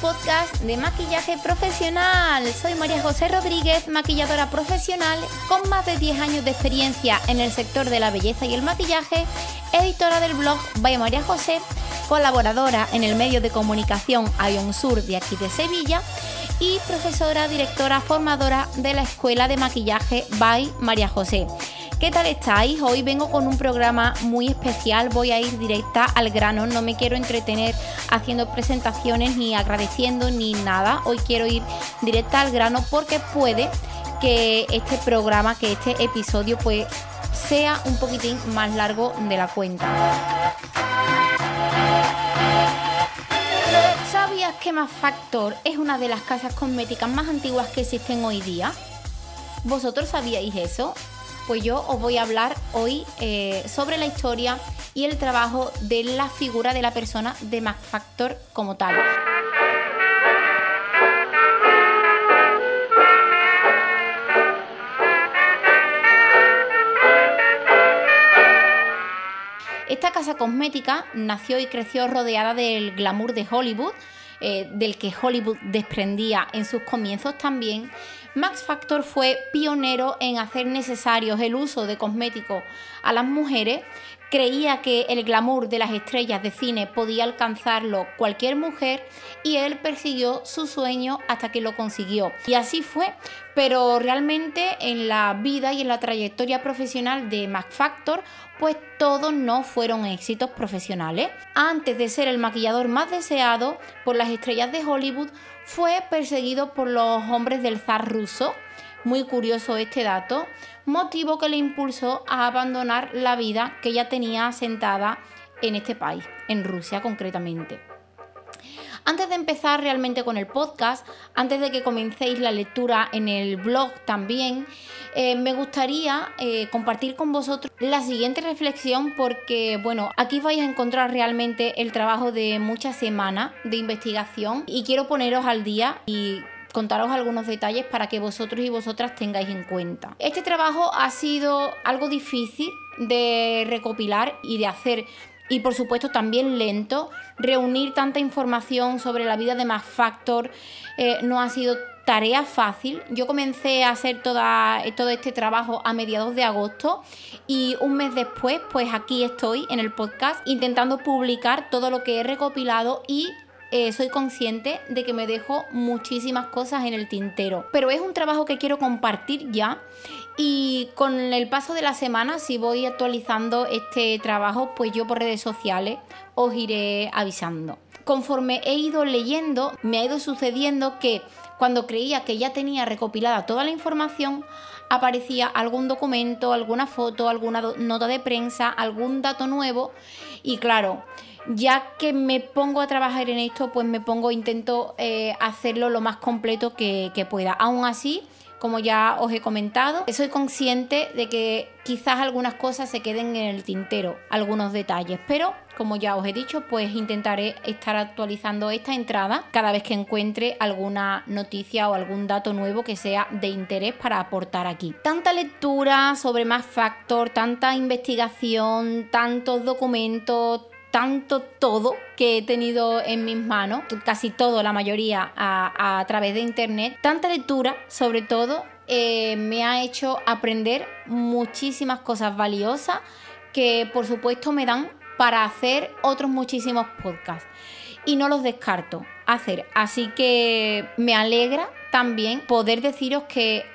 podcast de maquillaje profesional. Soy María José Rodríguez, maquilladora profesional con más de 10 años de experiencia en el sector de la belleza y el maquillaje, editora del blog By María José, colaboradora en el medio de comunicación Ion Sur de aquí de Sevilla y profesora, directora, formadora de la Escuela de Maquillaje By María José. ¿Qué tal estáis? Hoy vengo con un programa muy especial, voy a ir directa al grano, no me quiero entretener haciendo presentaciones ni agradeciendo ni nada, hoy quiero ir directa al grano porque puede que este programa, que este episodio pues sea un poquitín más largo de la cuenta. ¿Sabías que Max Factor es una de las casas cosméticas más antiguas que existen hoy día? ¿Vosotros sabíais eso? Pues yo os voy a hablar hoy eh, sobre la historia y el trabajo de la figura de la persona de Max Factor como tal. Esta casa cosmética nació y creció rodeada del glamour de Hollywood, eh, del que Hollywood desprendía en sus comienzos también, Max Factor fue pionero en hacer necesarios el uso de cosméticos a las mujeres. Creía que el glamour de las estrellas de cine podía alcanzarlo cualquier mujer y él persiguió su sueño hasta que lo consiguió. Y así fue, pero realmente en la vida y en la trayectoria profesional de Max Factor, pues todos no fueron éxitos profesionales. Antes de ser el maquillador más deseado por las estrellas de Hollywood, fue perseguido por los hombres del zar ruso. Muy curioso este dato, motivo que le impulsó a abandonar la vida que ya tenía asentada en este país, en Rusia concretamente. Antes de empezar realmente con el podcast, antes de que comencéis la lectura en el blog también, eh, me gustaría eh, compartir con vosotros la siguiente reflexión porque, bueno, aquí vais a encontrar realmente el trabajo de muchas semanas de investigación y quiero poneros al día y contaros algunos detalles para que vosotros y vosotras tengáis en cuenta. Este trabajo ha sido algo difícil de recopilar y de hacer y por supuesto también lento. Reunir tanta información sobre la vida de Max Factor eh, no ha sido tarea fácil. Yo comencé a hacer toda, todo este trabajo a mediados de agosto y un mes después, pues aquí estoy en el podcast intentando publicar todo lo que he recopilado y eh, soy consciente de que me dejo muchísimas cosas en el tintero. Pero es un trabajo que quiero compartir ya y con el paso de la semana, si voy actualizando este trabajo, pues yo por redes sociales os iré avisando. Conforme he ido leyendo, me ha ido sucediendo que cuando creía que ya tenía recopilada toda la información, aparecía algún documento, alguna foto, alguna nota de prensa, algún dato nuevo y claro, ya que me pongo a trabajar en esto, pues me pongo, intento eh, hacerlo lo más completo que, que pueda. Aún así, como ya os he comentado. Soy consciente de que quizás algunas cosas se queden en el tintero, algunos detalles, pero como ya os he dicho, pues intentaré estar actualizando esta entrada cada vez que encuentre alguna noticia o algún dato nuevo que sea de interés para aportar aquí. Tanta lectura sobre más factor, tanta investigación, tantos documentos, tanto todo que he tenido en mis manos, casi todo, la mayoría, a, través de internet, tanta lectura sobre todo, eh, me ha hecho aprender muchísimas cosas valiosas que por supuesto me dan para hacer otros muchísimos podcasts. Y no los descarto hacer. Así que me alegra también poder deciros que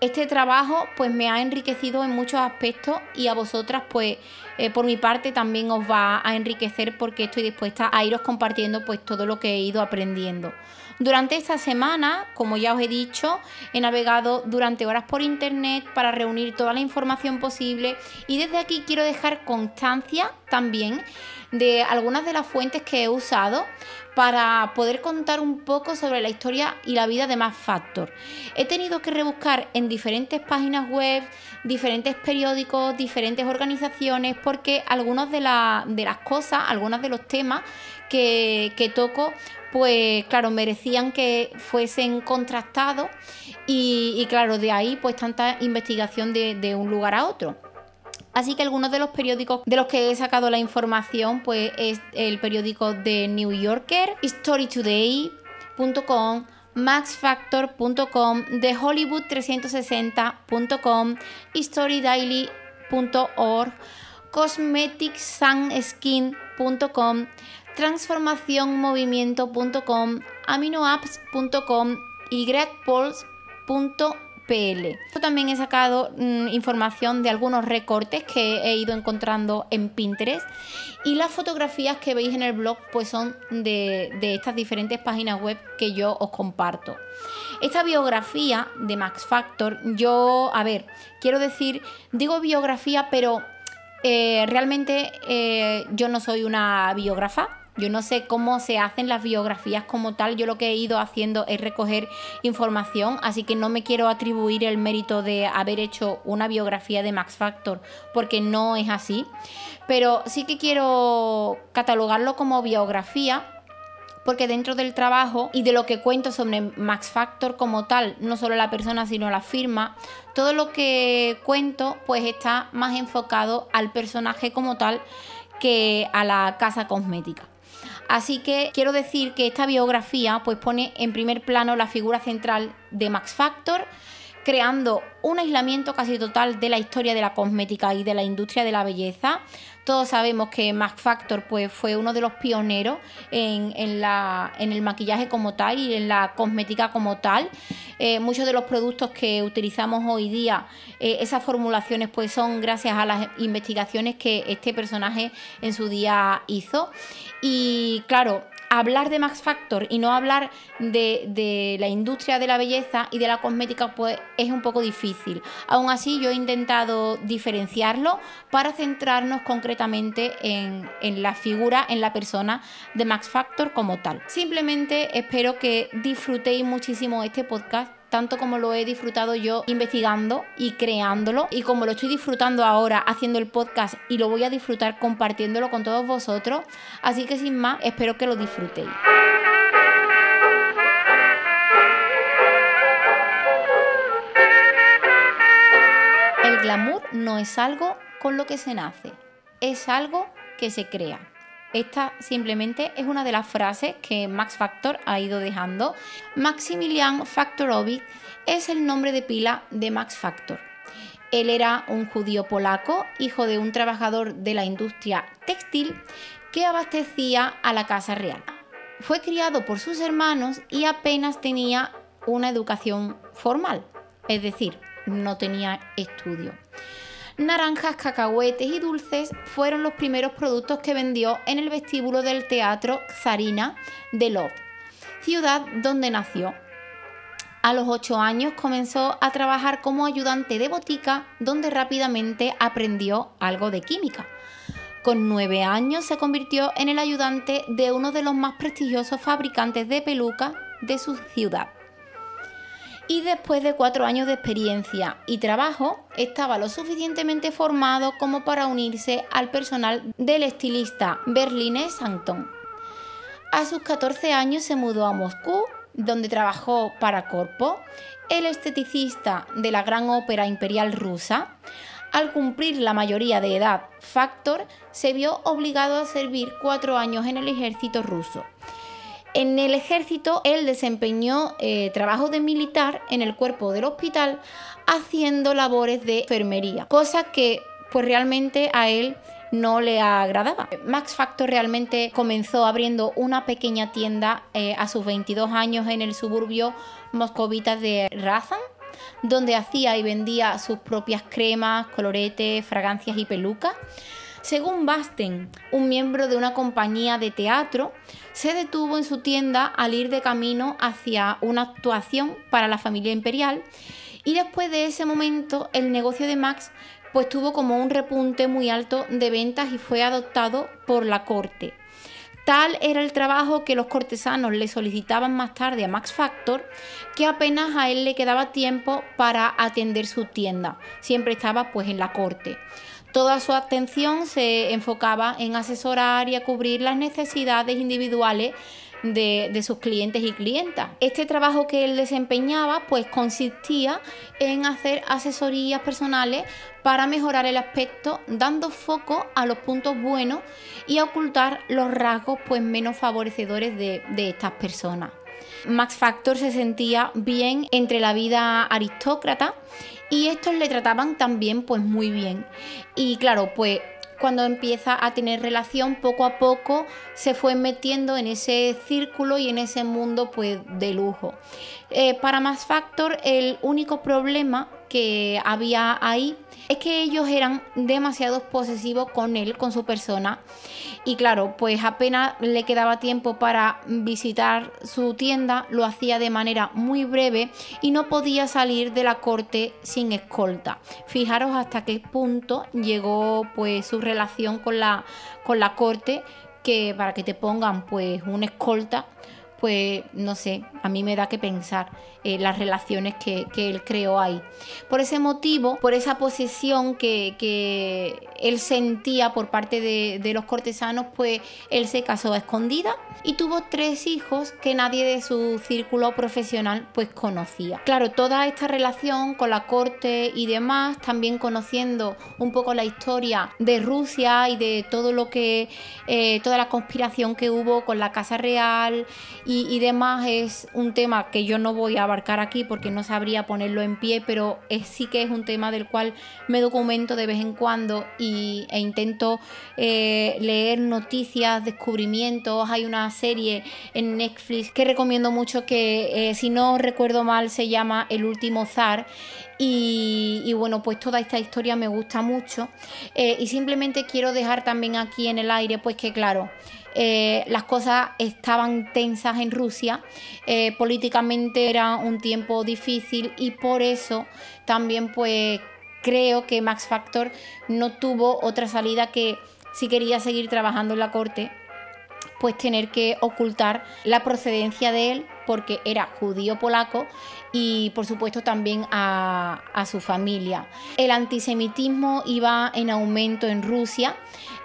este trabajo pues me ha enriquecido en muchos aspectos y a vosotras pues eh, por mi parte también os va a enriquecer porque estoy dispuesta a iros compartiendo pues todo lo que he ido aprendiendo. Durante esta semana, como ya os he dicho, he navegado durante horas por internet para reunir toda la información posible y desde aquí quiero dejar constancia también de algunas de las fuentes que he usado para poder contar un poco sobre la historia y la vida de Max Factor. He tenido que rebuscar en diferentes páginas web, diferentes periódicos, diferentes organizaciones, porque algunas de, las cosas, algunos de los temas que, que, toco, pues claro, merecían que fuesen contrastados y, claro, de ahí pues tanta investigación de, un lugar a otro. Así que algunos de los periódicos de los que he sacado la información pues es el periódico de New Yorker, StoryToday.com, maxfactor.com, thehollywood360.com, storydaily.org, cosmeticsunskin.com, transformacionmovimiento.com, aminoapps.com y gregpols.pl. También he sacado mm, información de algunos recortes que he ido encontrando en Pinterest y las fotografías que veis en el blog pues son de, de estas diferentes páginas web que yo os comparto. Esta biografía de Max Factor, yo, a ver, quiero decir, digo biografía, pero eh, realmente eh, yo no soy una biógrafa, yo no sé cómo se hacen las biografías como tal, yo lo que he ido haciendo es recoger información, así que no me quiero atribuir el mérito de haber hecho una biografía de Max Factor, porque no es así, pero sí que quiero catalogarlo como biografía porque dentro del trabajo y de lo que cuento sobre Max Factor como tal, no solo la persona sino la firma, todo lo que cuento pues está más enfocado al personaje como tal que a la casa cosmética. Así que quiero decir que esta biografía pues pone en primer plano la figura central de Max Factor, creando un aislamiento casi total de la historia de la cosmética y de la industria de la belleza, todos sabemos que Max Factor pues, fue uno de los pioneros en, el maquillaje como tal y en la cosmética como tal. Eh, muchos de los productos que utilizamos hoy día, eh, esas formulaciones pues son gracias a las investigaciones que este personaje en su día hizo. Y claro, hablar de Max Factor y no hablar de, la industria de la belleza y de la cosmética, pues es un poco difícil. Aún así, yo he intentado diferenciarlo para centrarnos concretamente en, en la figura, en la persona de Max Factor como tal. Simplemente espero que disfrutéis muchísimo este podcast tanto como lo he disfrutado yo investigando y creándolo y como lo estoy disfrutando ahora haciendo el podcast y lo voy a disfrutar compartiéndolo con todos vosotros. Así que sin más, espero que lo disfrutéis. El glamour no es algo con lo que se nace, es algo que se crea. Esta simplemente es una de las frases que Max Factor ha ido dejando. Maximilian Factorovic es el nombre de pila de Max Factor. Él era un judío polaco, hijo de un trabajador de la industria textil que abastecía a la casa real. Fue criado por sus hermanos y apenas tenía una educación formal, es decir, no tenía estudio naranjas, cacahuetes y dulces fueron los primeros productos que vendió en el vestíbulo del Teatro Tsarina de Lov, ciudad donde nació. A los 8 años comenzó a trabajar como ayudante de botica, donde rápidamente aprendió algo de química. Con 9 años se convirtió en el ayudante de uno de los más prestigiosos fabricantes de pelucas de su ciudad y después de cuatro años de experiencia y trabajo estaba lo suficientemente formado como para unirse al personal del estilista berlinés Santon. A sus 14 años se mudó a Moscú, donde trabajó para Corpo, el esteticista de la Gran Ópera Imperial Rusa. Al cumplir la mayoría de edad, Factor se vio obligado a servir cuatro años en el ejército ruso en el ejército, él desempeñó eh, trabajo de militar en el cuerpo del hospital haciendo labores de enfermería, cosa que pues realmente a él no le agradaba. Max Factor realmente comenzó abriendo una pequeña tienda eh, a sus 22 años en el suburbio moscovita de Razan, donde hacía y vendía sus propias cremas, coloretes, fragancias y pelucas. Según Basten, un miembro de una compañía de teatro, se detuvo en su tienda al ir de camino hacia una actuación para la familia imperial y después de ese momento el negocio de Max pues tuvo como un repunte muy alto de ventas y fue adoptado por la corte. Tal era el trabajo que los cortesanos le solicitaban más tarde a Max Factor que apenas a él le quedaba tiempo para atender su tienda. Siempre estaba pues en la corte. Toda su atención se enfocaba en asesorar y a cubrir las necesidades individuales de, sus clientes y clientas. Este trabajo que él desempeñaba pues consistía en hacer asesorías personales para mejorar el aspecto, dando foco a los puntos buenos y ocultar los rasgos pues menos favorecedores de, de estas personas. Max Factor se sentía bien entre la vida aristócrata y estos le trataban también pues muy bien. Y claro, pues cuando empieza a tener relación, poco a poco se fue metiendo en ese círculo y en ese mundo pues de lujo. Eh, para Max Factor el único problema que había ahí es que ellos eran demasiado posesivos con él, con su persona. Y claro, pues apenas le quedaba tiempo para visitar su tienda, lo hacía de manera muy breve y no podía salir de la corte sin escolta. Fijaros hasta qué punto llegó pues su relación con la, con la corte, que para que te pongan pues una escolta pues no sé, a mí me da que pensar eh, las relaciones que, él creó ahí. Por ese motivo, por esa posición que, él sentía por parte de, los cortesanos, pues él se casó a escondida y tuvo tres hijos que nadie de su círculo profesional pues conocía. Claro, toda esta relación con la corte y demás, también conociendo un poco la historia de Rusia y de todo lo que, eh, toda la conspiración que hubo con la Casa Real y, demás, es un tema que yo no voy a abarcar aquí porque no sabría ponerlo en pie, pero sí que es un tema del cual me documento de vez en cuando y, e intento eh, leer noticias, descubrimientos, hay una serie en Netflix que recomiendo mucho que, eh, si no recuerdo mal, se llama El último zar. Y, bueno, pues toda esta historia me gusta mucho. Eh, y simplemente quiero dejar también aquí en el aire, pues que claro, las cosas estaban tensas en Rusia, políticamente era un tiempo difícil y por eso también pues creo que Max Factor no tuvo otra salida que si quería seguir trabajando en la corte, pues tener que ocultar la procedencia de él porque era judío polaco y por supuesto también a, su familia. El antisemitismo iba en aumento en Rusia.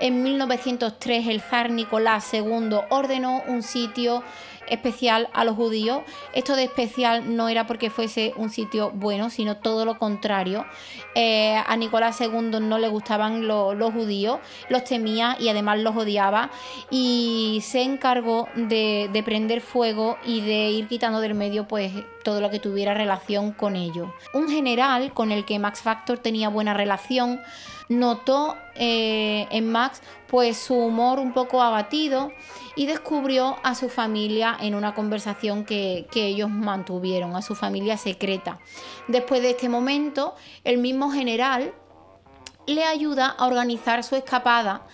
En 1903 el zar Nicolás II ordenó un sitio especial a los judíos. Esto de especial no era porque fuese un sitio bueno, sino todo lo contrario. Eh, a Nicolás II no le gustaban los judíos, los temía y además los odiaba y se encargó de, de prender fuego y de ir quitando del medio pues todo lo que tuviera relación con ello. Un general con el que Max Factor tenía buena relación notó eh, en Max pues su humor un poco abatido y descubrió a su familia en una conversación que, ellos mantuvieron, a su familia secreta. Después de este momento, el mismo general le ayuda a organizar su escapada.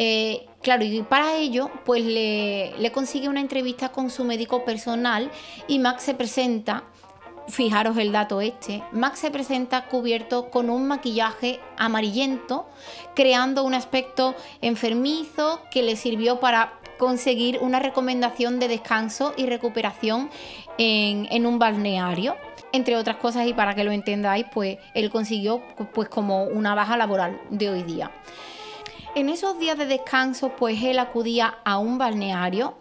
Eh, claro, y para ello, pues le, consigue una entrevista con su médico personal y Max se presenta Fijaros el dato este. Max se presenta cubierto con un maquillaje amarillento, creando un aspecto enfermizo que le sirvió para conseguir una recomendación de descanso y recuperación en, un balneario. Entre otras cosas, y para que lo entendáis, pues él consiguió pues como una baja laboral de hoy día. En esos días de descanso, pues él acudía a un balneario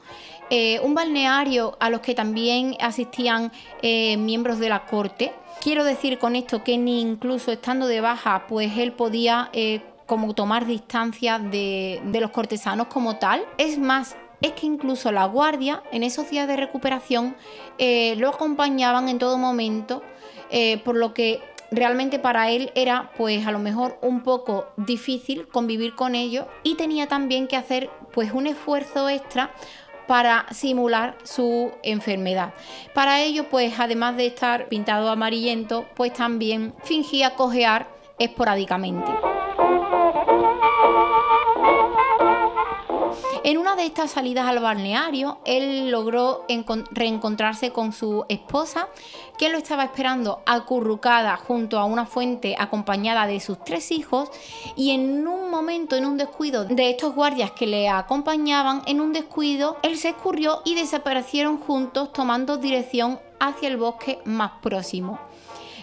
eh, un balneario a los que también asistían eh, miembros de la corte. Quiero decir con esto que ni incluso estando de baja, pues él podía eh, como tomar distancia de, los cortesanos como tal. Es más, es que incluso la guardia en esos días de recuperación lo acompañaban en todo momento, por lo que realmente para él era pues a lo mejor un poco difícil convivir con ellos y tenía también que hacer pues un esfuerzo extra para simular su enfermedad. Para ello, pues además de estar pintado amarillento, pues también fingía cojear esporádicamente. En una de estas salidas al balneario, él logró reencontrarse con su esposa, que lo estaba esperando acurrucada junto a una fuente acompañada de sus tres hijos y en un momento, en un descuido de estos guardias que le acompañaban, en un descuido, él se escurrió y desaparecieron juntos tomando dirección hacia el bosque más próximo.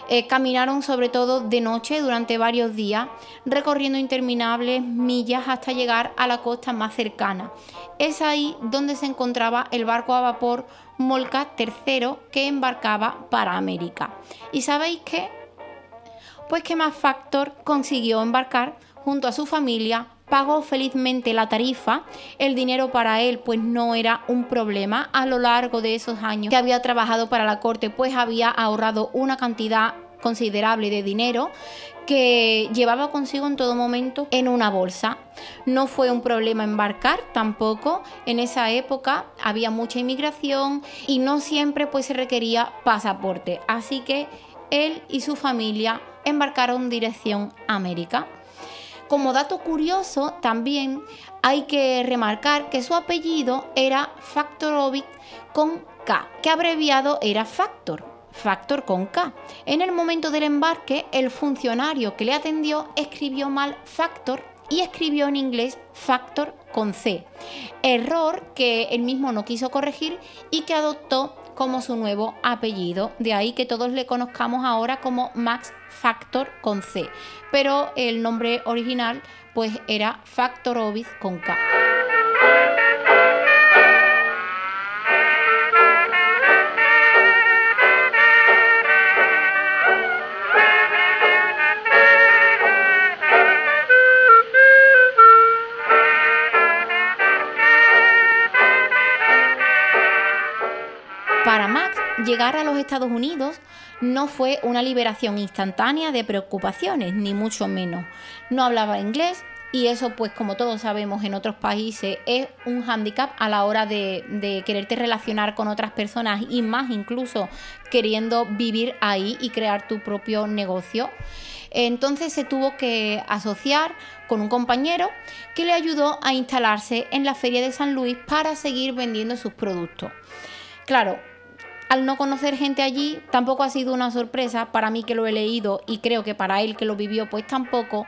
Eh, caminaron sobre todo de noche durante varios días, recorriendo interminables millas hasta llegar a la costa más cercana. Es ahí donde se encontraba el barco a vapor Molca III que embarcaba para América. ¿Y sabéis qué? Pues que Max Factor consiguió embarcar junto a su familia pagó felizmente la tarifa, el dinero para él pues no era un problema a lo largo de esos años que había trabajado para la corte pues había ahorrado una cantidad considerable de dinero que llevaba consigo en todo momento en una bolsa. No fue un problema embarcar tampoco. En esa época había mucha inmigración y no siempre pues se requería pasaporte. Así que él y su familia embarcaron dirección América. Como dato curioso, también hay que remarcar que su apellido era Factorovic con K, que abreviado era Factor, Factor con K. En el momento del embarque, el funcionario que le atendió escribió mal Factor y escribió en inglés Factor con C, error que él mismo no quiso corregir y que adoptó como su nuevo apellido. De ahí que todos le conozcamos ahora como Max Factor con C, pero el nombre original pues era Factorovis con K. llegar a los Estados Unidos no fue una liberación instantánea de preocupaciones, ni mucho menos. No hablaba inglés y eso, pues como todos sabemos en otros países, es un hándicap a la hora de, quererte relacionar con otras personas y más incluso queriendo vivir ahí y crear tu propio negocio. Entonces se tuvo que asociar con un compañero que le ayudó a instalarse en la feria de San Luis para seguir vendiendo sus productos. Claro, al no conocer gente allí, tampoco ha sido una sorpresa para mí que lo he leído y creo que para él que lo vivió, pues tampoco,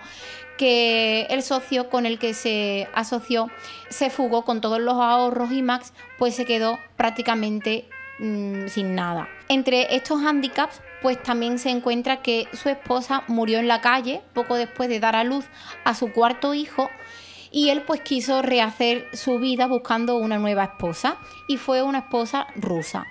que el socio con el que se asoció se fugó con todos los ahorros y Max pues se quedó prácticamente mm, sin nada. Entre estos handicaps pues también se encuentra que su esposa murió en la calle poco después de dar a luz a su cuarto hijo y él pues quiso rehacer su vida buscando una nueva esposa y fue una esposa rusa.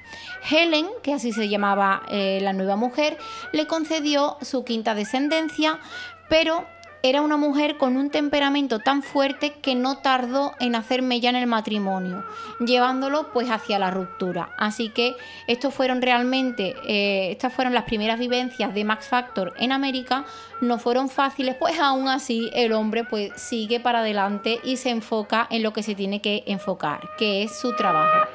Helen, que así se llamaba eh, la nueva mujer, le concedió su quinta descendencia, pero era una mujer con un temperamento tan fuerte que no tardó en hacerme ya en el matrimonio, llevándolo pues hacia la ruptura. Así que estos fueron realmente, eh, estas fueron las primeras vivencias de Max Factor en América, no fueron fáciles, pues aún así el hombre pues sigue para adelante y se enfoca en lo que se tiene que enfocar, que es su trabajo.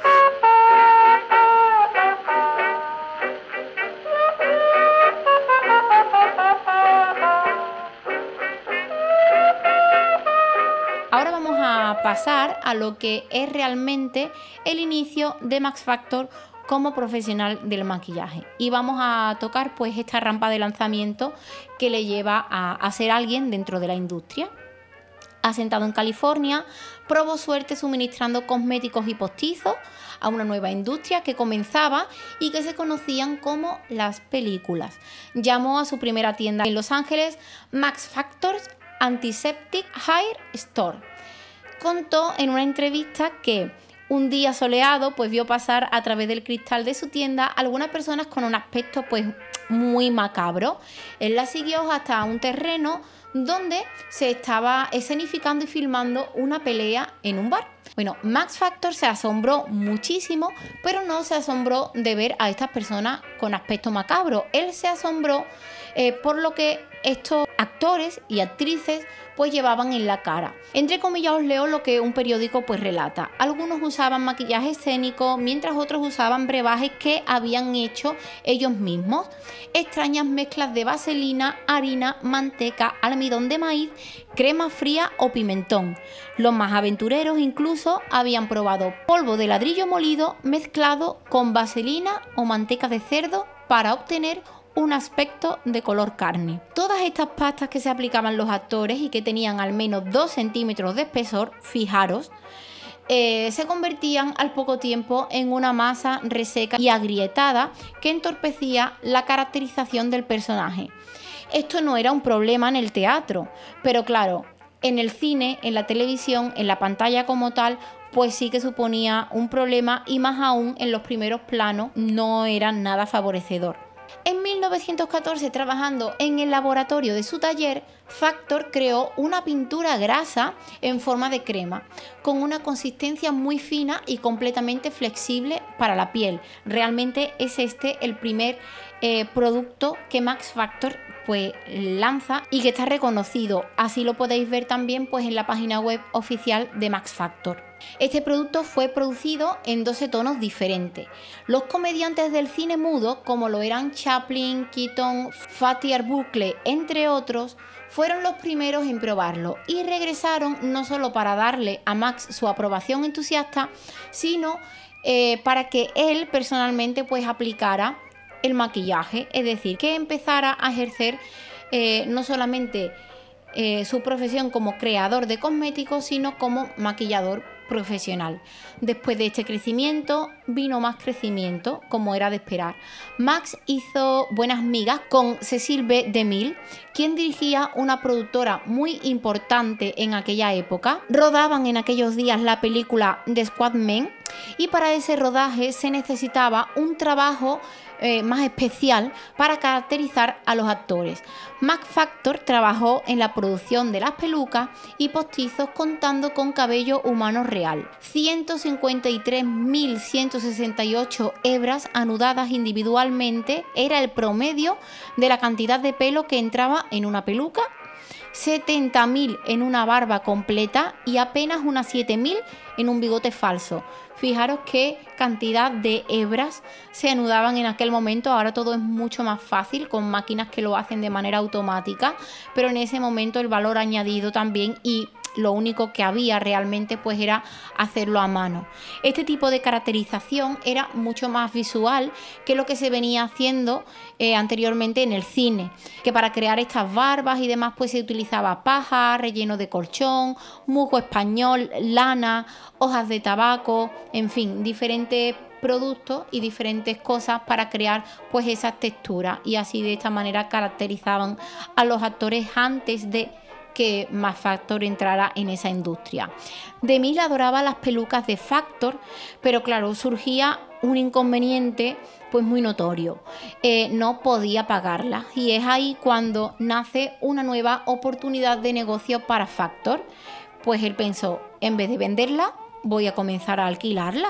Pasar a lo que es realmente el inicio de Max Factor como profesional del maquillaje. Y vamos a tocar pues esta rampa de lanzamiento que le lleva a, ser alguien dentro de la industria. Asentado en California, probó suerte suministrando cosméticos y postizos a una nueva industria que comenzaba y que se conocían como las películas. Llamó a su primera tienda en Los Ángeles Max Factors Antiseptic Hair Store contó en una entrevista que un día soleado pues vio pasar a través del cristal de su tienda algunas personas con un aspecto pues muy macabro. Él la siguió hasta un terreno donde se estaba escenificando y filmando una pelea en un bar. Bueno, Max Factor se asombró muchísimo, pero no se asombró de ver a estas personas con aspecto macabro. Él se asombró eh, por lo que estos actores y actrices pues llevaban en la cara. Entre comillas os leo lo que un periódico pues relata. Algunos usaban maquillaje escénico, mientras otros usaban brebajes que habían hecho ellos mismos. Extrañas mezclas de vaselina, harina, manteca, almidón de maíz, crema fría o pimentón. Los más aventureros incluso habían probado polvo de ladrillo molido mezclado con vaselina o manteca de cerdo para obtener un aspecto de color carne. Todas estas pastas que se aplicaban los actores y que tenían al menos 2 centímetros de espesor, fijaros, eh, se convertían al poco tiempo en una masa reseca y agrietada que entorpecía la caracterización del personaje. Esto no era un problema en el teatro, pero claro, en el cine, en la televisión, en la pantalla como tal, pues sí que suponía un problema y más aún en los primeros planos no era nada favorecedor. En 1914, trabajando en el laboratorio de su taller, Factor creó una pintura grasa en forma de crema, con una consistencia muy fina y completamente flexible para la piel. Realmente es este el primer eh, producto que Max Factor pues lanza y que está reconocido. Así lo podéis ver también pues en la página web oficial de Max Factor. Este producto fue producido en 12 tonos diferentes. Los comediantes del cine mudo, como lo eran Chaplin, Keaton, Fatty Arbuckle, entre otros, fueron los primeros en probarlo y regresaron no solo para darle a Max su aprobación entusiasta, sino eh, para que él personalmente pues aplicara el maquillaje, es decir, que empezara a ejercer eh, no solamente eh, su profesión como creador de cosméticos, sino como maquillador profesional. Después de este crecimiento vino más crecimiento, como era de esperar. Max hizo buenas migas con Cecil B. DeMille, quien dirigía una productora muy importante en aquella época. Rodaban en aquellos días la película The Squad Men y para ese rodaje se necesitaba un trabajo eh, más especial para caracterizar a los actores. Mac Factor trabajó en la producción de las pelucas y postizos contando con cabello humano real. 153.168 hebras anudadas individualmente era el promedio de la cantidad de pelo que entraba en una peluca 70.000 en una barba completa y apenas unas 7.000 en un bigote falso. Fijaros qué cantidad de hebras se anudaban en aquel momento. Ahora todo es mucho más fácil con máquinas que lo hacen de manera automática, pero en ese momento el valor añadido también y lo único que había realmente pues era hacerlo a mano. Este tipo de caracterización era mucho más visual que lo que se venía haciendo eh, anteriormente en el cine, que para crear estas barbas y demás pues se utilizaba paja, relleno de colchón, musgo español, lana, hojas de tabaco, en fin, diferentes productos y diferentes cosas para crear pues esas texturas y así de esta manera caracterizaban a los actores antes de que más Factor entrara en esa industria. Demil adoraba las pelucas de Factor, pero claro, surgía un inconveniente pues muy notorio. Eh, no podía pagarlas y es ahí cuando nace una nueva oportunidad de negocio para Factor. Pues él pensó, en vez de venderla, voy a comenzar a alquilarla.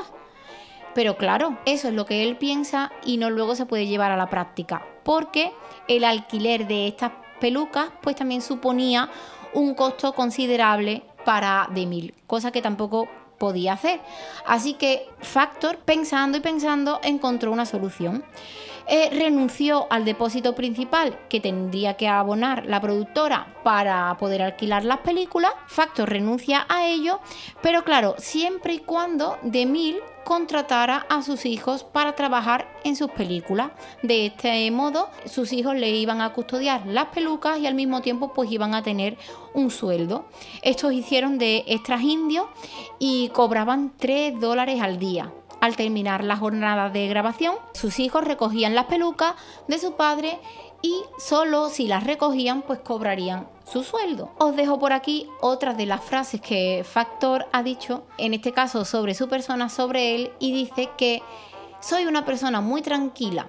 Pero claro, eso es lo que él piensa y no luego se puede llevar a la práctica, porque el alquiler de estas pelucas, pues también suponía un costo considerable para Demil, cosa que tampoco podía hacer. Así que Factor, pensando y pensando, encontró una solución. Eh, renunció al depósito principal que tendría que abonar la productora para poder alquilar las películas. Factor renuncia a ello, pero claro, siempre y cuando Demil contratara a sus hijos para trabajar en sus películas. De este modo, sus hijos le iban a custodiar las pelucas y al mismo tiempo pues iban a tener un sueldo. Estos hicieron de extras indios y cobraban 3 dólares al día. Al terminar la jornada de grabación, sus hijos recogían las pelucas de su padre y solo si las recogían pues cobrarían su sueldo. Os dejo por aquí otras de las frases que Factor ha dicho, en este caso sobre su persona, sobre él, y dice que soy una persona muy tranquila,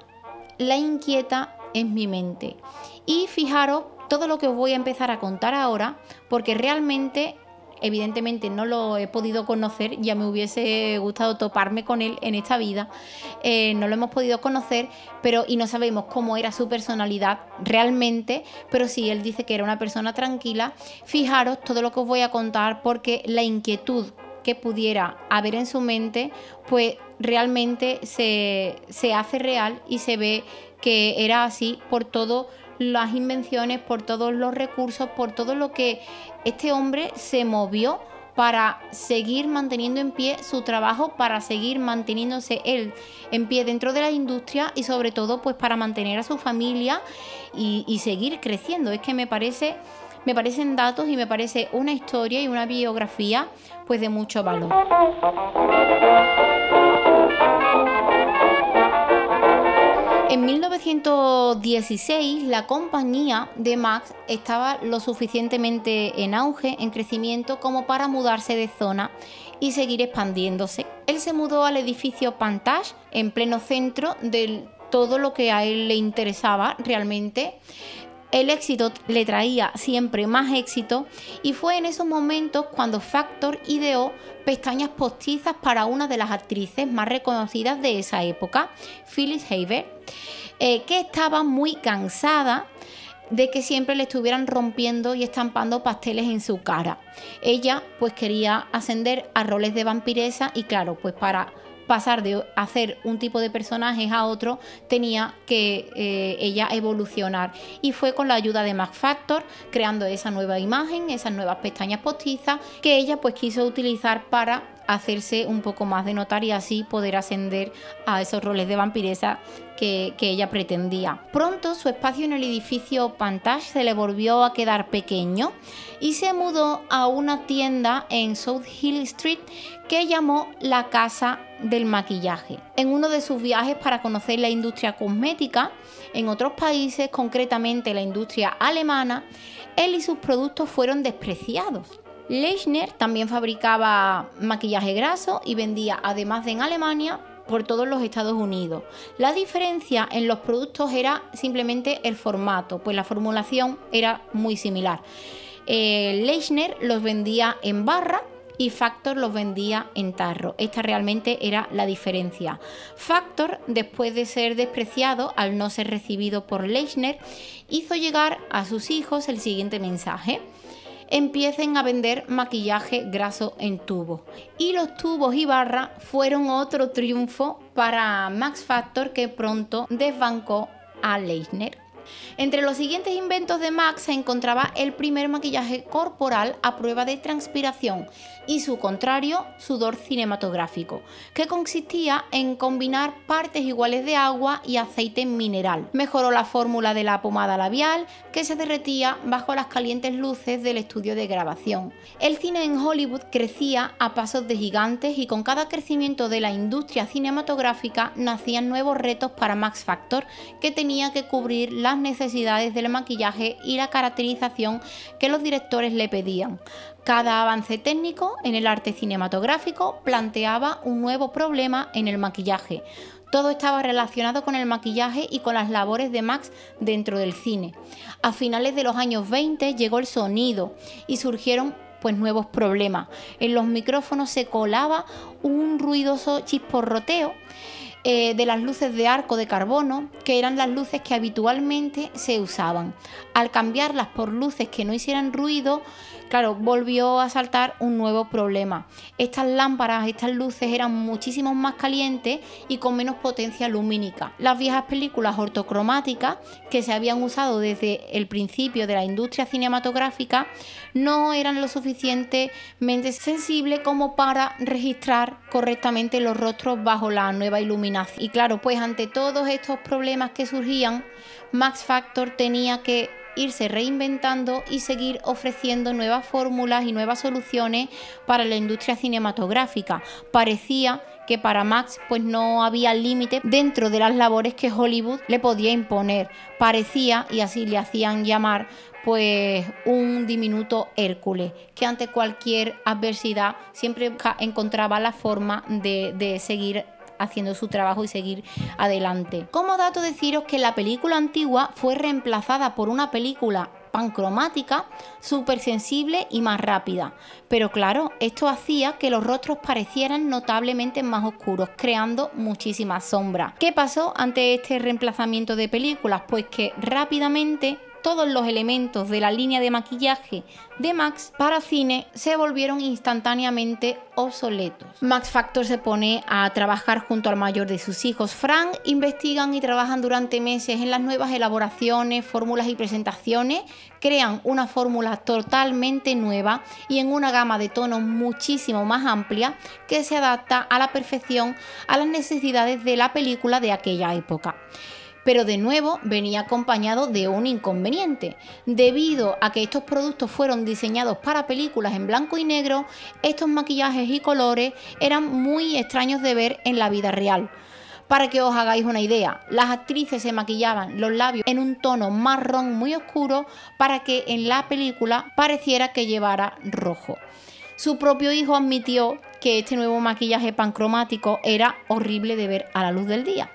la inquieta es mi mente. Y fijaros todo lo que os voy a empezar a contar ahora, porque realmente evidentemente no lo he podido conocer, ya me hubiese gustado toparme con él en esta vida, eh, no lo hemos podido conocer, pero y no sabemos cómo era su personalidad realmente, pero sí, él dice que era una persona tranquila. Fijaros todo lo que os voy a contar porque la inquietud que pudiera haber en su mente, pues realmente se, se hace real y se ve que era así por todo las invenciones, por todos los recursos, por todo lo que este hombre se movió para seguir manteniendo en pie su trabajo, para seguir manteniéndose él en pie dentro de la industria y sobre todo pues para mantener a su familia y, seguir creciendo. Es que me parece me parecen datos y me parece una historia y una biografía pues de mucho valor. En 1916 la compañía de Max estaba lo suficientemente en auge, en crecimiento, como para mudarse de zona y seguir expandiéndose. Él se mudó al edificio Pantage, en pleno centro de todo lo que a él le interesaba realmente. El éxito le traía siempre más éxito y fue en esos momentos cuando Factor ideó pestañas postizas para una de las actrices más reconocidas de esa época, Phyllis Haver, eh, que estaba muy cansada de que siempre le estuvieran rompiendo y estampando pasteles en su cara. Ella pues quería ascender a roles de vampiresa y claro, pues para pasar de hacer un tipo de personajes a otro, tenía que eh, ella evolucionar. Y fue con la ayuda de Max Factor, creando esa nueva imagen, esas nuevas pestañas postizas, que ella pues quiso utilizar para hacerse un poco más de notar y así poder ascender a esos roles de vampiresa que, que, ella pretendía. Pronto su espacio en el edificio Pantage se le volvió a quedar pequeño y se mudó a una tienda en South Hill Street que llamó la Casa del Maquillaje. En uno de sus viajes para conocer la industria cosmética en otros países, concretamente la industria alemana, él y sus productos fueron despreciados. Leichner también fabricaba maquillaje graso y vendía, además de en Alemania, por todos los Estados Unidos. La diferencia en los productos era simplemente el formato, pues la formulación era muy similar. Eh, Leichner los vendía en barra y Factor los vendía en tarro. Esta realmente era la diferencia. Factor, después de ser despreciado al no ser recibido por Leichner, hizo llegar a sus hijos el siguiente mensaje empiecen a vender maquillaje graso en tubo. Y los tubos y barra fueron otro triunfo para Max Factor que pronto desbancó a Leisner. Entre los siguientes inventos de Max se encontraba el primer maquillaje corporal a prueba de transpiración y su contrario, sudor cinematográfico, que consistía en combinar partes iguales de agua y aceite mineral. Mejoró la fórmula de la pomada labial que se derretía bajo las calientes luces del estudio de grabación. El cine en Hollywood crecía a pasos de gigantes y con cada crecimiento de la industria cinematográfica nacían nuevos retos para Max Factor que tenía que cubrir las necesidades del maquillaje y la caracterización que los directores le pedían. Cada avance técnico en el arte cinematográfico planteaba un nuevo problema en el maquillaje. Todo estaba relacionado con el maquillaje y con las labores de Max dentro del cine. A finales de los años 20 llegó el sonido y surgieron pues nuevos problemas. En los micrófonos se colaba un ruidoso chisporroteo eh, de las luces de arco de carbono, que eran las luces que habitualmente se usaban. Al cambiarlas por luces que no hicieran ruido, claro, volvió a saltar un nuevo problema. Estas lámparas, estas luces eran muchísimo más calientes y con menos potencia lumínica. Las viejas películas ortocromáticas que se habían usado desde el principio de la industria cinematográfica no eran lo suficientemente sensibles como para registrar correctamente los rostros bajo la nueva iluminación. Y claro, pues ante todos estos problemas que surgían, Max Factor tenía que irse reinventando y seguir ofreciendo nuevas fórmulas y nuevas soluciones para la industria cinematográfica. Parecía que para Max pues no había límite dentro de las labores que Hollywood le podía imponer. Parecía, y así le hacían llamar, pues un diminuto Hércules, que ante cualquier adversidad siempre encontraba la forma de, de seguir haciendo su trabajo y seguir adelante. Como dato deciros que la película antigua fue reemplazada por una película pancromática, súper sensible y más rápida. Pero claro, esto hacía que los rostros parecieran notablemente más oscuros, creando muchísima sombra. ¿Qué pasó ante este reemplazamiento de películas? Pues que rápidamente todos los elementos de la línea de maquillaje de Max para cine se volvieron instantáneamente obsoletos. Max Factor se pone a trabajar junto al mayor de sus hijos, Frank, investigan y trabajan durante meses en las nuevas elaboraciones, fórmulas y presentaciones, crean una fórmula totalmente nueva y en una gama de tonos muchísimo más amplia que se adapta a la perfección a las necesidades de la película de aquella época. Pero de nuevo venía acompañado de un inconveniente. Debido a que estos productos fueron diseñados para películas en blanco y negro, estos maquillajes y colores eran muy extraños de ver en la vida real. Para que os hagáis una idea, las actrices se maquillaban los labios en un tono marrón muy oscuro para que en la película pareciera que llevara rojo. Su propio hijo admitió que este nuevo maquillaje pancromático era horrible de ver a la luz del día.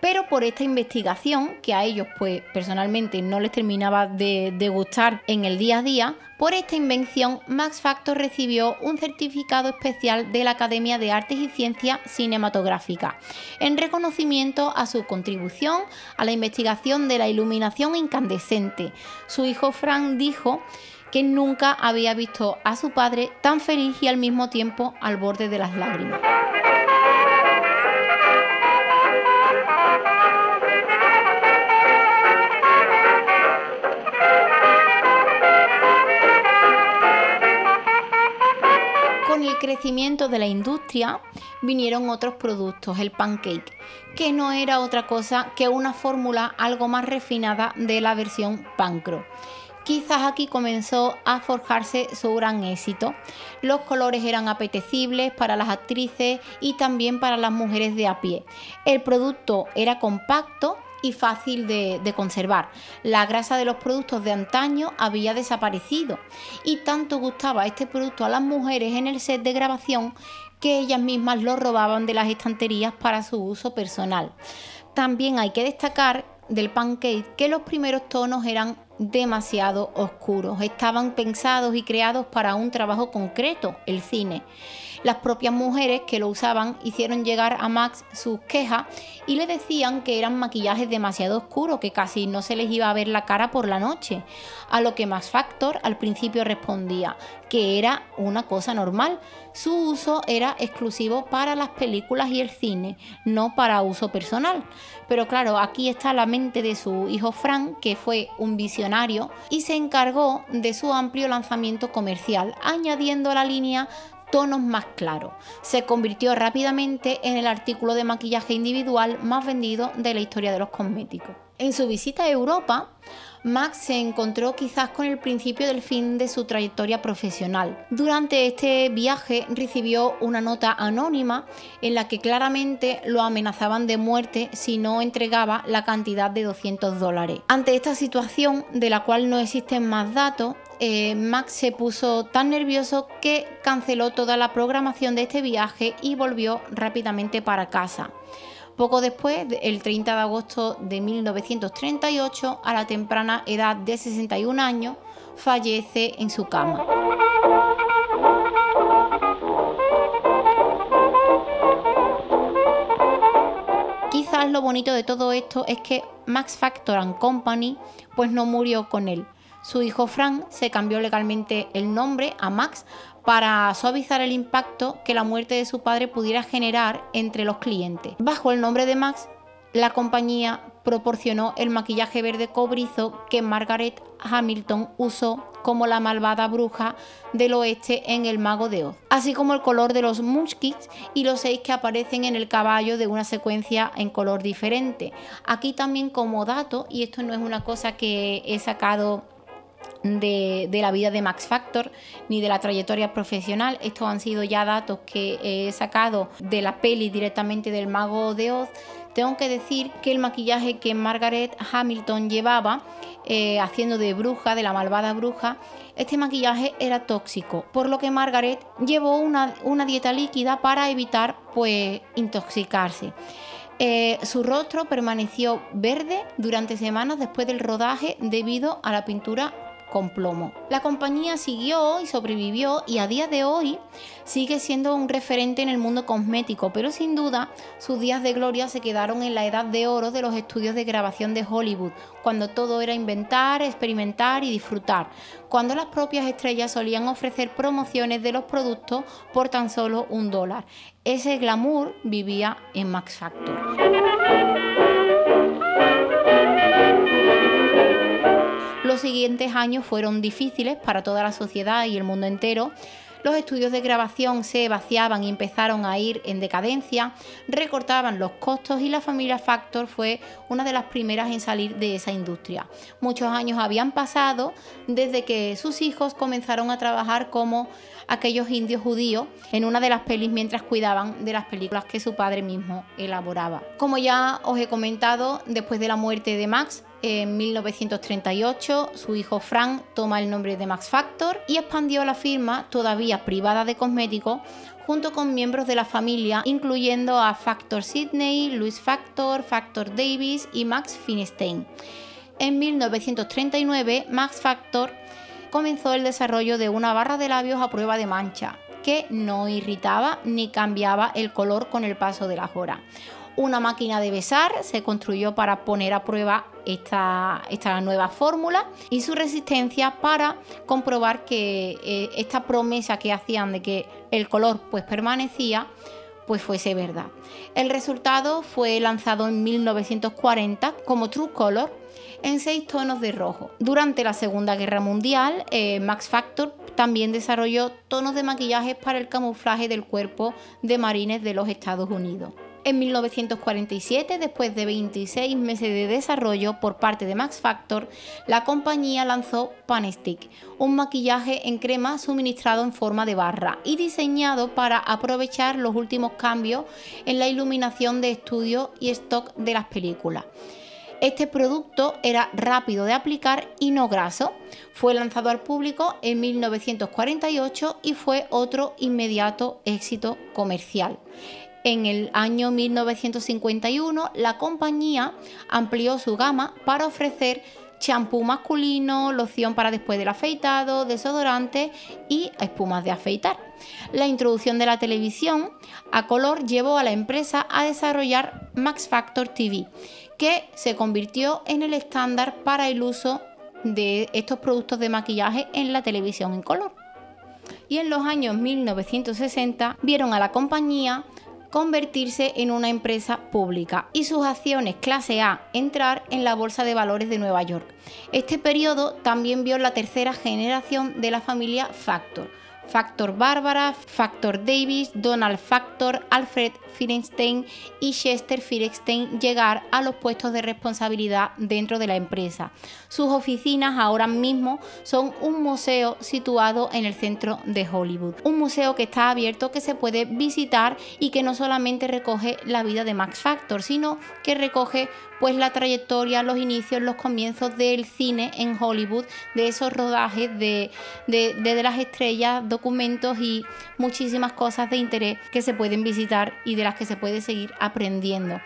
Pero por esta investigación, que a ellos pues personalmente no les terminaba de, de, gustar en el día a día, por esta invención Max Factor recibió un certificado especial de la Academia de Artes y Ciencias Cinematográficas, en reconocimiento a su contribución a la investigación de la iluminación incandescente. Su hijo Frank dijo que nunca había visto a su padre tan feliz y al mismo tiempo al borde de las lágrimas. Crecimiento de la industria vinieron otros productos, el pancake, que no era otra cosa que una fórmula algo más refinada de la versión pancro quizás aquí comenzó a forjarse su gran éxito. Los colores eran apetecibles para las actrices y también para las mujeres de a pie. El producto era compacto y fácil de, conservar. La grasa de los productos de antaño había desaparecido y tanto gustaba este producto a las mujeres en el set de grabación que ellas mismas lo robaban de las estanterías para su uso personal. También hay que destacar del pancake que los primeros tonos eran demasiado oscuros. Estaban pensados y creados para un trabajo concreto, el cine. Las propias mujeres que lo usaban hicieron llegar a Max sus quejas y le decían que eran maquillajes demasiado oscuros, que casi no se les iba a ver la cara por la noche. A lo que Max Factor al principio respondía que era una cosa normal. Su uso era exclusivo para las películas y el cine, no para uso personal. Pero claro, aquí está la mente de su hijo Frank, que fue un visionario, y se encargó de su amplio lanzamiento comercial, añadiendo la línea tonos más claros. Se convirtió rápidamente en el artículo de maquillaje individual más vendido de la historia de los cosméticos. En su visita a Europa, Max se encontró quizás con el principio del fin de su trayectoria profesional. Durante este viaje recibió una nota anónima en la que claramente lo amenazaban de muerte si no entregaba la cantidad de 200 dólares. Ante esta situación, de la cual no existen más datos, eh, Max se puso tan nervioso que canceló toda la programación de este viaje y volvió rápidamente para casa. Poco después, el 30 de agosto de 1938, a la temprana edad de 61 años, fallece en su cama. Quizás lo bonito de todo esto es que Max Factor and Company pues no murió con él. Su hijo Frank se cambió legalmente el nombre a Max para suavizar el impacto que la muerte de su padre pudiera generar entre los clientes. Bajo el nombre de Max, la compañía proporcionó el maquillaje verde cobrizo que Margaret Hamilton usó como la malvada bruja del oeste en El Mago de Oz, así como el color de los munchkins y los seis que aparecen en el caballo de una secuencia en color diferente. Aquí también como dato, y esto no es una cosa que he sacado de, la vida de Max Factor ni de la trayectoria profesional. Estos han sido ya datos que he sacado de la peli directamente del mago de Oz. Tengo que decir que el maquillaje que Margaret Hamilton llevaba eh, haciendo de bruja, de la malvada bruja, este maquillaje era tóxico, por lo que Margaret llevó una, dieta líquida para evitar pues intoxicarse. Eh, su rostro permaneció verde durante semanas después del rodaje debido a la pintura con plomo. La compañía siguió y sobrevivió y a día de hoy sigue siendo un referente en el mundo cosmético, pero sin duda sus días de gloria se quedaron en la edad de oro de los estudios de grabación de Hollywood, cuando todo era inventar, experimentar y disfrutar, cuando las propias estrellas solían ofrecer promociones de los productos por tan solo un dólar. Ese glamour vivía en Max Factor. Los siguientes años fueron difíciles para toda la sociedad y el mundo entero. los estudios de grabación se vaciaban y empezaron a ir en decadencia, recortaban los costos y la familia Factor fue una de las primeras en salir de esa industria. Muchos años habían pasado desde que sus hijos comenzaron a trabajar como aquellos indios judíos en una de las pelis mientras cuidaban de las películas que su padre mismo elaboraba. Como ya os he comentado, después de la muerte de Max, en 1938, su hijo Frank toma el nombre de Max Factor y expandió la firma, todavía privada de cosméticos, junto con miembros de la familia, incluyendo a Factor Sydney, Louis Factor, Factor Davis y Max Finstein. En 1939, Max Factor comenzó el desarrollo de una barra de labios a prueba de mancha, que no irritaba ni cambiaba el color con el paso de las horas una máquina de besar se construyó para poner a prueba esta, nueva fórmula y su resistencia para comprobar que eh, esta promesa que hacían de que el color pues permanecía pues fuese verdad. El resultado fue lanzado en 1940 como True Color en seis tonos de rojo. Durante la Segunda Guerra Mundial, eh, Max Factor también desarrolló tonos de maquillaje para el camuflaje del cuerpo de marines de los Estados Unidos. En 1947, después de 26 meses de desarrollo por parte de Max Factor, la compañía lanzó Panestick, un maquillaje en crema suministrado en forma de barra y diseñado para aprovechar los últimos cambios en la iluminación de estudio y stock de las películas. Este producto era rápido de aplicar y no graso. Fue lanzado al público en 1948 y fue otro inmediato éxito comercial. En el año 1951, la compañía amplió su gama para ofrecer champú masculino, loción para después del afeitado, desodorante y espumas de afeitar. La introducción de la televisión a color llevó a la empresa a desarrollar Max Factor TV, que se convirtió en el estándar para el uso de estos productos de maquillaje en la televisión en color. Y en los años 1960 vieron a la compañía convertirse en una empresa pública y sus acciones clase A entrar en la Bolsa de Valores de Nueva York. Este periodo también vio la tercera generación de la familia Factor Factor Bárbara, Factor Davis, Donald Factor, Alfred Firenstein y Chester Firenstein llegar a los puestos de responsabilidad dentro de la empresa. Sus oficinas ahora mismo son un museo situado en el centro de Hollywood. Un museo que está abierto, que se puede visitar y que no solamente recoge la vida de Max Factor, sino que recoge pues la trayectoria, los inicios, los comienzos del cine en Hollywood, de esos rodajes de, de, las estrellas, documentos y muchísimas cosas de interés que se pueden visitar y de las que se puede seguir aprendiendo.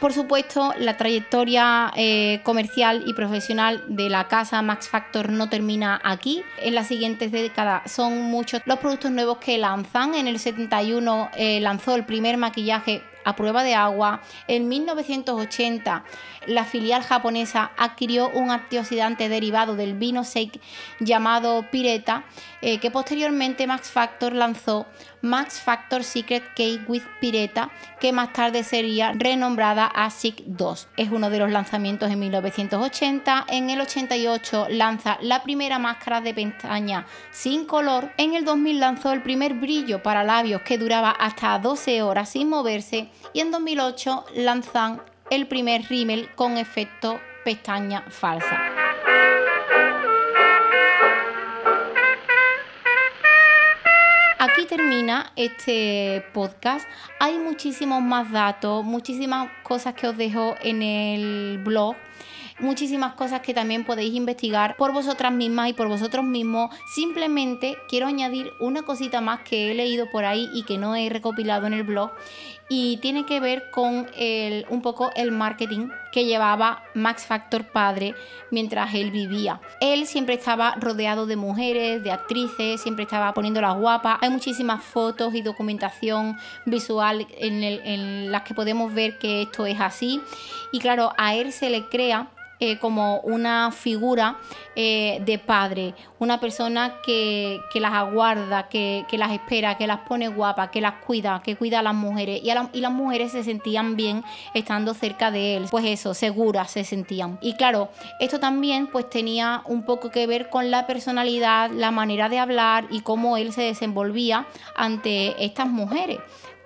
Por supuesto, la trayectoria eh, comercial y profesional de la casa Max Factor no termina aquí. En las siguientes décadas son muchos los productos nuevos que lanzan. En el 71 eh, lanzó el primer maquillaje a prueba de agua. En 1980, la filial japonesa adquirió un antioxidante derivado del vino sake llamado Pireta, eh, que posteriormente Max Factor lanzó Max Factor Secret Cake with Pireta, que más tarde sería renombrada a SIC 2. Es uno de los lanzamientos en 1980. En el 88 lanza la primera máscara de pestaña sin color. En el 2000 lanzó el primer brillo para labios que duraba hasta 12 horas sin moverse. Y en 2008 lanzan el primer rímel con efecto pestaña falsa. Aquí termina este podcast. Hay muchísimos más datos, muchísimas cosas que os dejo en el blog muchísimas cosas que también podéis investigar por vosotras mismas y por vosotros mismos. Simplemente quiero añadir una cosita más que he leído por ahí y que no he recopilado en el blog y tiene que ver con el, un poco el marketing que llevaba Max Factor padre mientras él vivía. Él siempre estaba rodeado de mujeres, de actrices, siempre estaba poniéndolas guapas. Hay muchísimas fotos y documentación visual en, en las que podemos ver que esto es así. Y claro, a él se le crea eh, como una figura eh, de padre, una persona que, las aguarda, que, las espera, que las pone guapas, que las cuida, que cuida a las mujeres. Y, y las mujeres se sentían bien estando cerca de él. Pues eso, seguras se sentían. Y claro, esto también pues tenía un poco que ver con la personalidad, la manera de hablar y cómo él se desenvolvía ante estas mujeres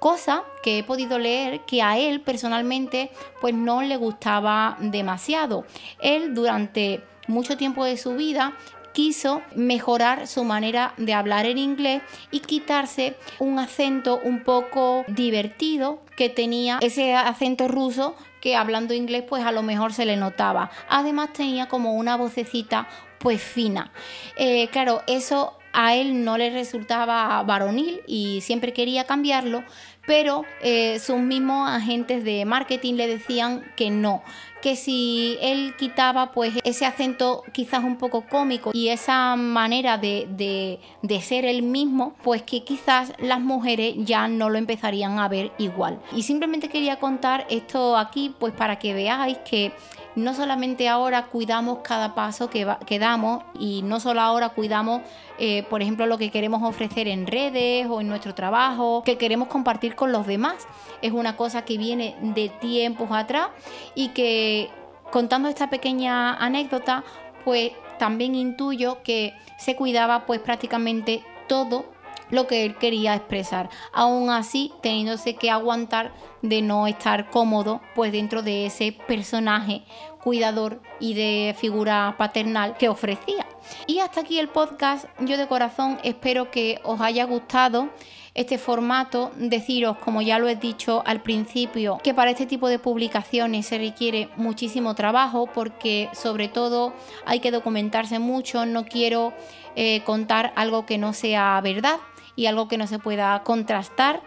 cosa que he podido leer que a él personalmente pues no le gustaba demasiado. Él durante mucho tiempo de su vida quiso mejorar su manera de hablar en inglés y quitarse un acento un poco divertido que tenía ese acento ruso que hablando inglés pues a lo mejor se le notaba. Además tenía como una vocecita pues fina. Eh, claro, eso a él no le resultaba varonil y siempre quería cambiarlo, pero eh, sus mismos agentes de marketing le decían que no, que si él quitaba pues ese acento quizás un poco cómico y esa manera de, de, ser él mismo, pues que quizás las mujeres ya no lo empezarían a ver igual. Y simplemente quería contar esto aquí pues para que veáis que no solamente ahora cuidamos cada paso que, que damos y no solo ahora cuidamos, eh, por ejemplo, lo que queremos ofrecer en redes o en nuestro trabajo, que queremos compartir con los demás. Es una cosa que viene de tiempos atrás y que contando esta pequeña anécdota, pues también intuyo que se cuidaba pues prácticamente todo lo que él quería expresar. Aún así, teniéndose que aguantar de no estar cómodo pues dentro de ese personaje cuidador y de figura paternal que ofrecía. Y hasta aquí el podcast. Yo de corazón espero que os haya gustado este formato. Deciros, como ya lo he dicho al principio, que para este tipo de publicaciones se requiere muchísimo trabajo porque sobre todo hay que documentarse mucho. No quiero eh, contar algo que no sea verdad y algo que no se pueda contrastar.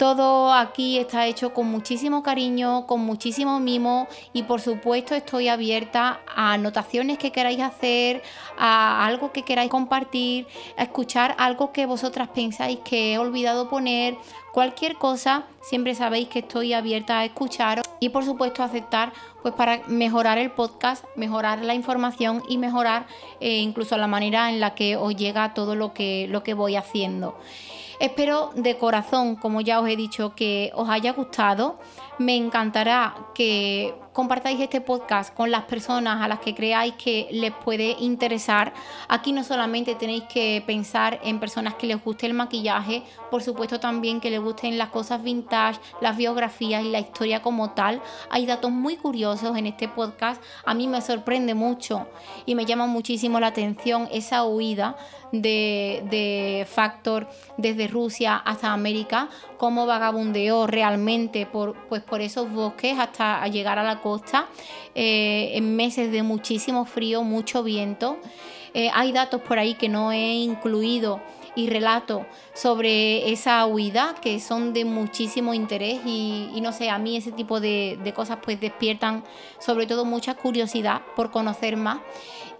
Todo aquí está hecho con muchísimo cariño, con muchísimo mimo y por supuesto estoy abierta a anotaciones que queráis hacer, a algo que queráis compartir, a escuchar algo que vosotras pensáis que he olvidado poner, cualquier cosa, siempre sabéis que estoy abierta a escuchar y por supuesto aceptar pues para mejorar el podcast, mejorar la información y mejorar eh, incluso la manera en la que os llega todo lo que, lo que voy haciendo. Espero de corazón, como ya os he dicho, que os haya gustado. Me encantará que compartáis este podcast con las personas a las que creáis que les puede interesar. Aquí no solamente tenéis que pensar en personas que les guste el maquillaje, por supuesto también que les gusten las cosas vintage, las biografías y la historia como tal. Hay datos muy curiosos en este podcast. A mí me sorprende mucho y me llama muchísimo la atención esa huida de, de Factor desde Rusia hasta América, cómo vagabundeó realmente por, pues por esos bosques hasta llegar a la costa eh, en meses de muchísimo frío, mucho viento. Eh, hay datos por ahí que no he incluido y relato sobre esa huida que son de muchísimo interés y, no sé, a mí ese tipo de, de, cosas pues despiertan sobre todo mucha curiosidad por conocer más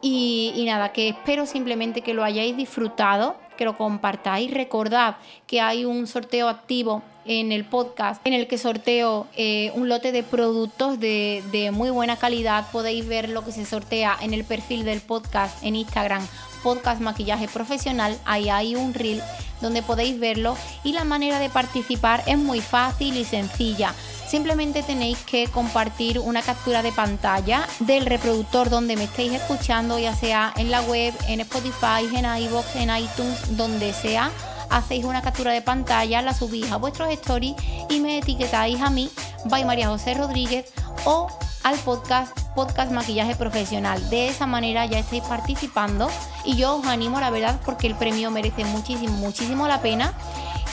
y, nada, que espero simplemente que lo hayáis disfrutado, que lo compartáis. Recordad que hay un sorteo activo en el podcast en el que sorteo eh, un lote de productos de, muy buena calidad. Podéis ver lo que se sortea en el perfil del podcast en Instagram, podcast maquillaje profesional. Ahí hay un reel donde podéis verlo y la manera de participar es muy fácil y sencilla. Simplemente tenéis que compartir una captura de pantalla del reproductor donde me estéis escuchando, ya sea en la web, en Spotify, en iVoox, en iTunes, donde sea. Hacéis una captura de pantalla, la subís a vuestros stories y me etiquetáis a mí, by María José Rodríguez, o al podcast Podcast Maquillaje Profesional. De esa manera ya estáis participando y yo os animo, la verdad, porque el premio merece muchísimo, muchísimo la pena.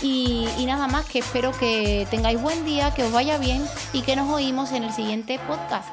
Y, nada más que espero que tengáis buen día, que os vaya bien y que nos oímos en el siguiente podcast.